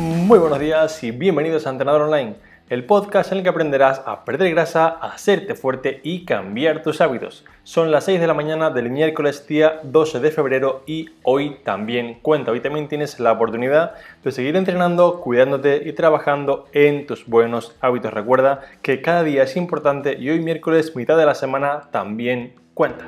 Muy buenos días y bienvenidos a Entrenador Online, el podcast en el que aprenderás a perder grasa, a hacerte fuerte y cambiar tus hábitos. Son las 6 de la mañana del miércoles día 12 de febrero y hoy también cuenta, hoy también tienes la oportunidad de seguir entrenando, cuidándote y trabajando en tus buenos hábitos. Recuerda que cada día es importante y hoy miércoles, mitad de la semana, también cuenta.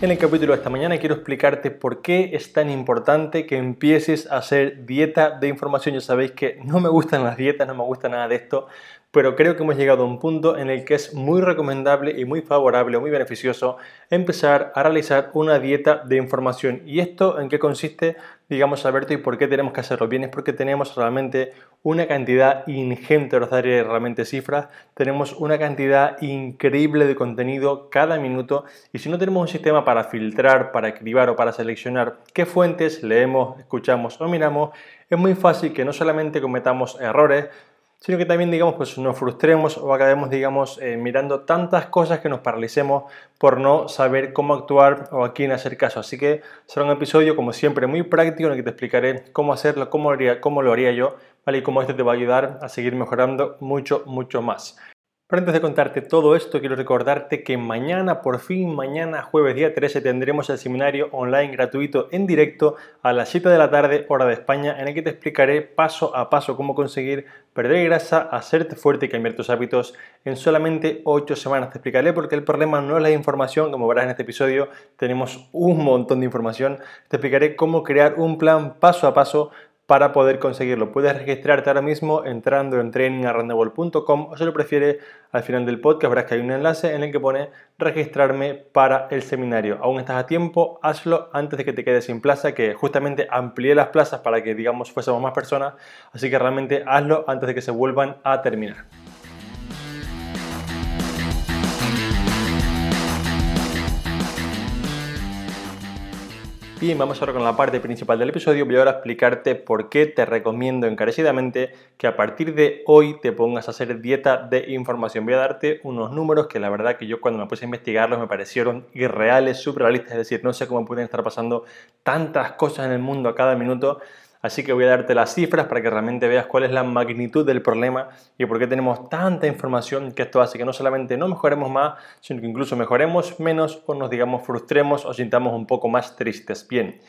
En el capítulo de esta mañana quiero explicarte por qué es tan importante que empieces a hacer dieta de información. Ya sabéis que no me gustan las dietas, no me gusta nada de esto, pero creo que hemos llegado a un punto en el que es muy recomendable y muy favorable muy beneficioso empezar a realizar una dieta de información. ¿Y esto en qué consiste? Digamos, Alberto, ¿y por qué tenemos que hacerlo? Bien, es porque tenemos realmente una cantidad ingente, os daré realmente cifras, tenemos una cantidad increíble de contenido cada minuto y si no tenemos un sistema para filtrar, para cribar o para seleccionar qué fuentes leemos, escuchamos o miramos, es muy fácil que no solamente cometamos errores, sino que también, digamos, pues nos frustremos o acabemos, digamos, eh, mirando tantas cosas que nos paralicemos por no saber cómo actuar o a quién hacer caso. Así que será un episodio, como siempre, muy práctico en el que te explicaré cómo hacerlo, cómo haría, cómo lo haría yo, ¿vale? Y cómo esto te va a ayudar a seguir mejorando mucho, mucho más. Pero antes de contarte todo esto, quiero recordarte que mañana, por fin, mañana jueves día 13, tendremos el seminario online gratuito en directo a las 7 de la tarde, hora de España, en el que te explicaré paso a paso cómo conseguir perder grasa, hacerte fuerte y cambiar tus hábitos en solamente 8 semanas. Te explicaré porque el problema no es la información, como verás en este episodio, tenemos un montón de información. Te explicaré cómo crear un plan paso a paso para poder conseguirlo. Puedes registrarte ahora mismo entrando en trainingarrandable.com o si lo prefieres al final del podcast verás que hay un enlace en el que pone registrarme para el seminario. Aún estás a tiempo, hazlo antes de que te quedes sin plaza, que justamente amplié las plazas para que digamos fuésemos más personas, así que realmente hazlo antes de que se vuelvan a terminar. Bien, vamos ahora con la parte principal del episodio. Voy ahora a explicarte por qué te recomiendo encarecidamente que a partir de hoy te pongas a hacer dieta de información. Voy a darte unos números que la verdad que yo cuando me puse a investigarlos me parecieron irreales, surrealistas, es decir, no sé cómo pueden estar pasando tantas cosas en el mundo a cada minuto Así que voy a darte las cifras para que realmente veas cuál es la magnitud del problema y por qué tenemos tanta información que esto hace que no solamente no mejoremos más, sino que incluso mejoremos menos o nos digamos frustremos o sintamos un poco más tristes. Bien,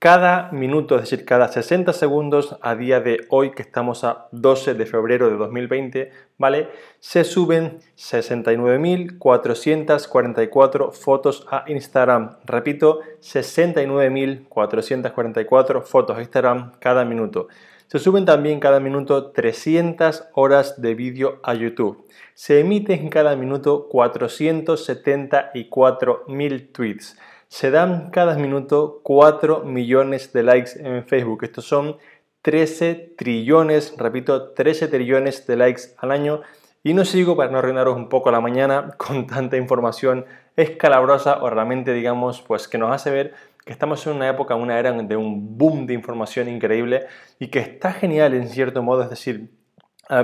cada minuto, es decir, cada 60 segundos a día de hoy, que estamos a 12 de febrero de 2020, ¿vale? Se suben 69.444 fotos a Instagram. Repito, 69.444 fotos a Instagram cada minuto. Se suben también cada minuto 300 horas de vídeo a YouTube. Se emiten cada minuto 474.000 tweets se dan cada minuto 4 millones de likes en Facebook. Estos son 13 trillones, repito, 13 trillones de likes al año. Y no sigo para no arruinaros un poco la mañana con tanta información escalabrosa o realmente digamos pues que nos hace ver que estamos en una época, una era de un boom de información increíble y que está genial en cierto modo, es decir,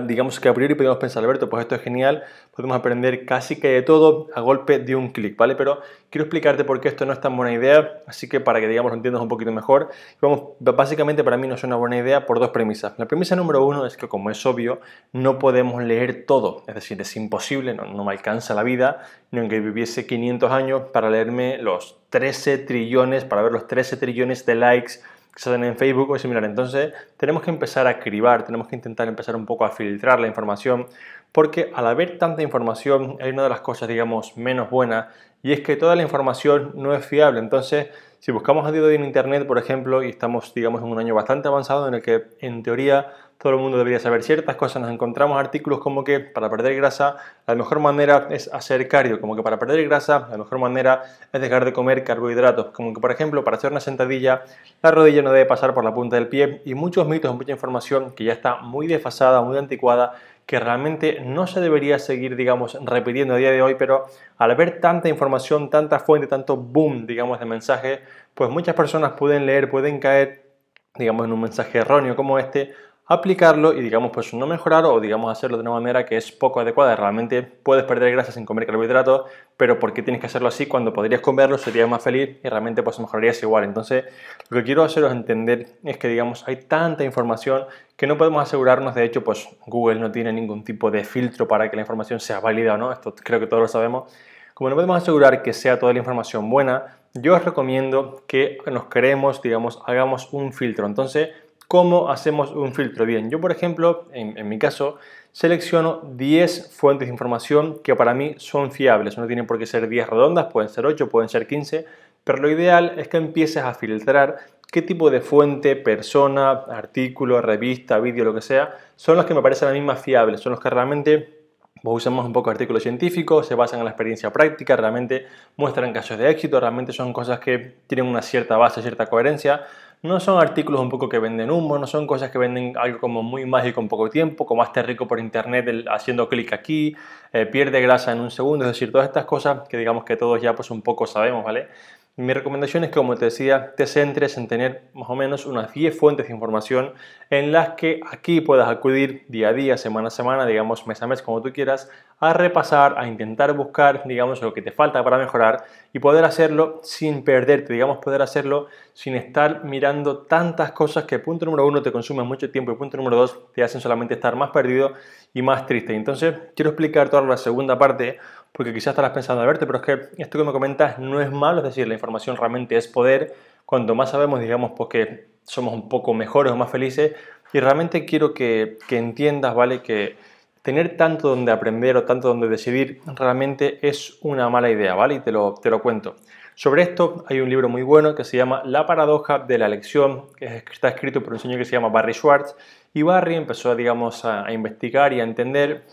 digamos que a priori podemos pensar, Alberto, pues esto es genial, podemos aprender casi que de todo a golpe de un clic, ¿vale? Pero quiero explicarte por qué esto no es tan buena idea, así que para que, digamos, lo entiendas un poquito mejor, vamos, básicamente para mí no es una buena idea por dos premisas. La premisa número uno es que, como es obvio, no podemos leer todo, es decir, es imposible, no, no me alcanza la vida, ni aunque viviese 500 años para leerme los 13 trillones, para ver los 13 trillones de likes, que se en Facebook o similar. Entonces tenemos que empezar a cribar, tenemos que intentar empezar un poco a filtrar la información, porque al haber tanta información hay una de las cosas, digamos, menos buenas, y es que toda la información no es fiable. Entonces, si buscamos a día de hoy en Internet, por ejemplo, y estamos, digamos, en un año bastante avanzado en el que, en teoría, todo el mundo debería saber ciertas cosas, nos encontramos artículos como que para perder grasa la mejor manera es hacer cardio, como que para perder grasa la mejor manera es dejar de comer carbohidratos, como que por ejemplo para hacer una sentadilla la rodilla no debe pasar por la punta del pie y muchos mitos, mucha información que ya está muy desfasada, muy anticuada que realmente no se debería seguir, digamos, repitiendo a día de hoy, pero al ver tanta información, tanta fuente, tanto boom, digamos, de mensajes, pues muchas personas pueden leer, pueden caer, digamos, en un mensaje erróneo como este, aplicarlo y digamos pues no mejorar o digamos hacerlo de una manera que es poco adecuada. Realmente puedes perder grasa sin comer carbohidratos, pero ¿por qué tienes que hacerlo así cuando podrías comerlo, serías más feliz y realmente pues mejorarías igual? Entonces lo que quiero haceros entender es que digamos hay tanta información que no podemos asegurarnos, de hecho pues Google no tiene ningún tipo de filtro para que la información sea válida o no, esto creo que todos lo sabemos. Como no podemos asegurar que sea toda la información buena, yo os recomiendo que nos creemos, digamos, hagamos un filtro. Entonces, ¿Cómo hacemos un filtro? Bien, yo por ejemplo, en, mi caso, selecciono 10 fuentes de información que para mí son fiables. No tienen por qué ser 10 redondas, pueden ser 8, pueden ser 15, pero lo ideal es que empieces a filtrar qué tipo de fuente, persona, artículo, revista, vídeo, lo que sea, son los que me parecen a mí más fiables, son los que realmente Vos usamos un poco artículos científicos, se basan en la experiencia práctica, realmente muestran casos de éxito, realmente son cosas que tienen una cierta base, cierta coherencia. No son artículos un poco que venden humo, no son cosas que venden algo como muy mágico en poco tiempo, como hazte rico por internet haciendo clic aquí, eh, pierde grasa en un segundo, es decir, todas estas cosas que digamos que todos ya pues un poco sabemos, ¿vale? Mi recomendación es que, como te decía, te centres en tener más o menos unas 10 fuentes de información en las que aquí puedas acudir día a día, semana a semana, digamos mes a mes, como tú quieras, a repasar, a intentar buscar, digamos, lo que te falta para mejorar y poder hacerlo sin perderte, digamos, poder hacerlo sin estar mirando tantas cosas que punto número uno te consumen mucho tiempo y punto número dos te hacen solamente estar más perdido y más triste. Entonces, quiero explicar toda la segunda parte porque quizás estarás pensando, a verte, pero es que esto que me comentas no es malo, es decir, la información realmente es poder. Cuanto más sabemos, digamos, pues que somos un poco mejores o más felices. Y realmente quiero que, que entiendas, ¿vale? Que tener tanto donde aprender o tanto donde decidir realmente es una mala idea, ¿vale? Y te lo, te lo cuento. Sobre esto hay un libro muy bueno que se llama La paradoja de la elección, que está escrito por un señor que se llama Barry Schwartz. Y Barry empezó, digamos, a investigar y a entender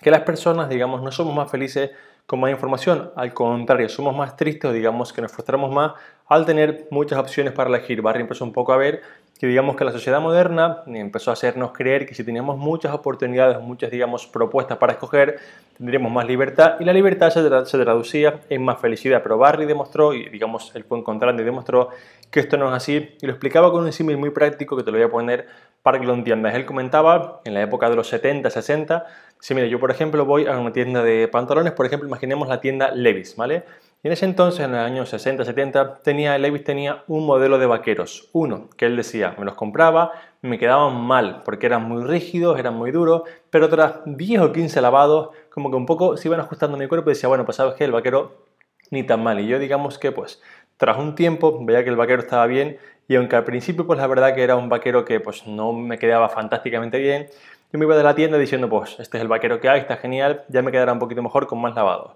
que las personas, digamos, no somos más felices con más información. Al contrario, somos más tristes o digamos que nos frustramos más al tener muchas opciones para elegir. Barry empezó un poco a ver que digamos que la sociedad moderna empezó a hacernos creer que si teníamos muchas oportunidades, muchas digamos propuestas para escoger, tendríamos más libertad y la libertad se, traducía en más felicidad. Pero Barry demostró, y digamos él fue encontrando y demostró que esto no es así y lo explicaba con un símil muy práctico que te lo voy a poner para que lo. Él comentaba en la época de los 70, 60, si mira, yo por ejemplo voy a una tienda de pantalones, por ejemplo, imaginemos la tienda Levis, ¿vale? Y en ese entonces, en los años 60, 70, tenía, Levis tenía un modelo de vaqueros, uno, que él decía, me los compraba, me quedaban mal, porque eran muy rígidos, eran muy duros, pero tras 10 o 15 lavados, como que un poco se iban ajustando a mi cuerpo y decía, bueno, pues sabes que el vaquero ni tan mal. Y yo digamos que pues tras un tiempo veía que el vaquero estaba bien y aunque al principio pues la verdad que era un vaquero que pues no me quedaba fantásticamente bien, yo me iba de la tienda diciendo pues este es el vaquero que hay, está genial, ya me quedará un poquito mejor con más lavados.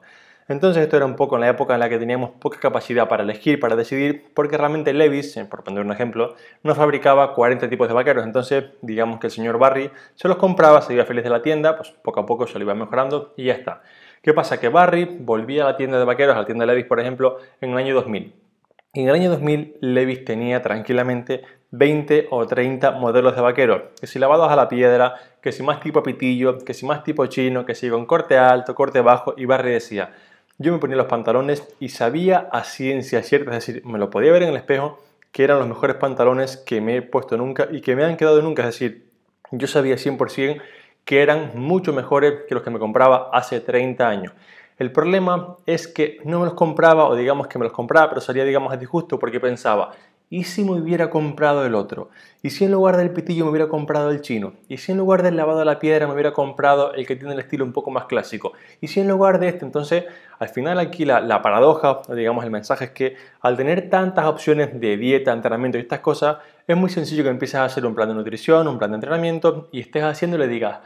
Entonces esto era un poco en la época en la que teníamos poca capacidad para elegir, para decidir, porque realmente Levis, eh, por poner un ejemplo, no fabricaba 40 tipos de vaqueros. Entonces, digamos que el señor Barry se los compraba, se iba feliz de la tienda, pues poco a poco se lo iba mejorando y ya está. ¿Qué pasa? Que Barry volvía a la tienda de vaqueros, a la tienda de Levis, por ejemplo, en el año 2000. Y en el año 2000 Levis tenía tranquilamente 20 o 30 modelos de vaqueros, que si lavados a la piedra, que si más tipo pitillo, que si más tipo chino, que si con corte alto, corte bajo, y Barry decía, yo me ponía los pantalones y sabía a ciencia cierta, es decir, me lo podía ver en el espejo, que eran los mejores pantalones que me he puesto nunca y que me han quedado nunca, es decir, yo sabía 100% que eran mucho mejores que los que me compraba hace 30 años. El problema es que no me los compraba, o digamos que me los compraba, pero salía, digamos, a disgusto porque pensaba, ¿y si me hubiera comprado el otro? ¿Y si en lugar del pitillo me hubiera comprado el chino? ¿Y si en lugar del lavado a la piedra me hubiera comprado el que tiene el estilo un poco más clásico? ¿Y si en lugar de este? Entonces, al final aquí la, la paradoja, digamos, el mensaje es que al tener tantas opciones de dieta, entrenamiento y estas cosas, es muy sencillo que empieces a hacer un plan de nutrición, un plan de entrenamiento y estés haciendo y le digas,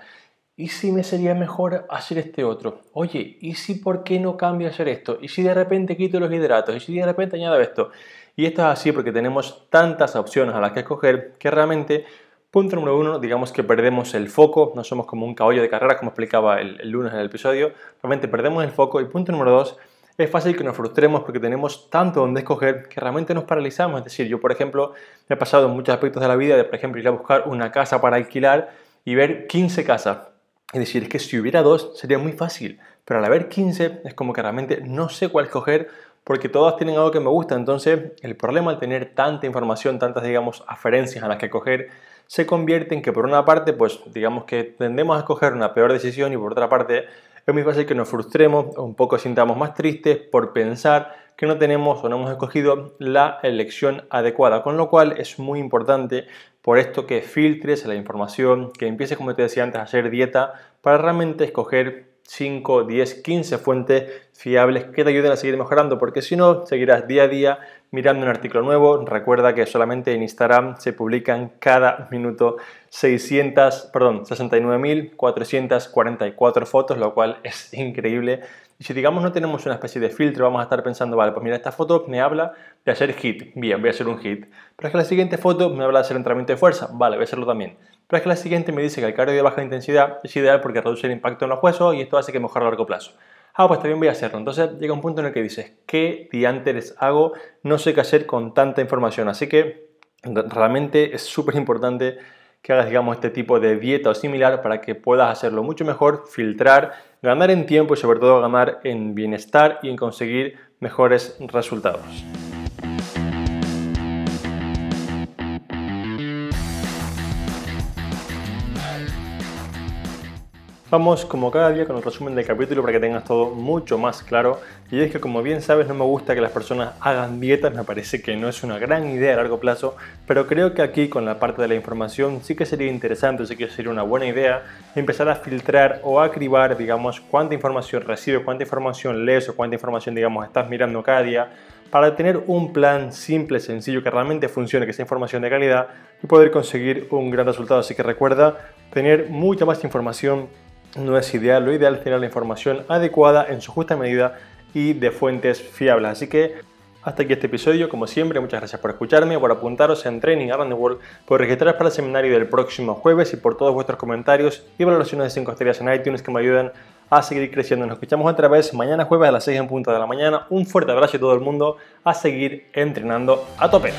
¿Y si me sería mejor hacer este otro? Oye, ¿y si por qué no cambio a hacer esto? ¿Y si de repente quito los hidratos? ¿Y si de repente añado esto? Y esto es así porque tenemos tantas opciones a las que escoger que realmente, punto número uno, digamos que perdemos el foco, no somos como un caballo de carrera como explicaba el, lunes en el episodio, realmente perdemos el foco y punto número dos, es fácil que nos frustremos porque tenemos tanto donde escoger que realmente nos paralizamos. Es decir, yo por ejemplo he pasado en muchos aspectos de la vida de por ejemplo ir a buscar una casa para alquilar y ver 15 casas es decir, es que si hubiera dos sería muy fácil, pero al haber 15 es como que realmente no sé cuál escoger porque todas tienen algo que me gusta. Entonces, el problema al tener tanta información, tantas, digamos, aferencias a las que coger, se convierte en que por una parte, pues digamos que tendemos a escoger una peor decisión y por otra parte es muy fácil que nos frustremos o un poco sintamos más tristes por pensar que no tenemos o no hemos escogido la elección adecuada, con lo cual es muy importante por esto que filtres la información, que empieces, como te decía antes, a hacer dieta para realmente escoger 5, 10, 15 fuentes fiables que te ayuden a seguir mejorando, porque si no, seguirás día a día mirando un artículo nuevo. Recuerda que solamente en Instagram se publican cada minuto 600, perdón, 69.444 fotos, lo cual es increíble. Y si digamos no tenemos una especie de filtro, vamos a estar pensando, vale, pues mira, esta foto me habla de hacer hit, bien, voy a hacer un hit. Pero es que la siguiente foto me habla de hacer entrenamiento de fuerza, vale, voy a hacerlo también. Pero es que la siguiente me dice que el cardio de baja intensidad es ideal porque reduce el impacto en los huesos y esto hace que mejore a largo plazo. Ah, pues también voy a hacerlo. Entonces llega un punto en el que dices, ¿qué diantes hago? No sé qué hacer con tanta información. Así que realmente es súper importante que hagas, digamos, este tipo de dieta o similar para que puedas hacerlo mucho mejor, filtrar, ganar en tiempo y sobre todo ganar en bienestar y en conseguir mejores resultados. Vamos como cada día con el resumen del capítulo para que tengas todo mucho más claro. Y es que como bien sabes no me gusta que las personas hagan dietas, me parece que no es una gran idea a largo plazo, pero creo que aquí con la parte de la información sí que sería interesante, sí que sería una buena idea empezar a filtrar o a cribar, digamos, cuánta información recibes, cuánta información lees o cuánta información, digamos, estás mirando cada día para tener un plan simple, sencillo, que realmente funcione, que sea información de calidad y poder conseguir un gran resultado. Así que recuerda tener mucha más información no es ideal. Lo ideal es tener la información adecuada en su justa medida y de fuentes fiables. Así que hasta aquí este episodio. Como siempre, muchas gracias por escucharme, por apuntaros en Training Around the World, por registraros para el seminario del próximo jueves y por todos vuestros comentarios y valoraciones de 5 estrellas en iTunes que me ayudan a seguir creciendo. Nos escuchamos otra vez mañana jueves a las 6 en punto de la mañana. Un fuerte abrazo a todo el mundo a seguir entrenando a tope.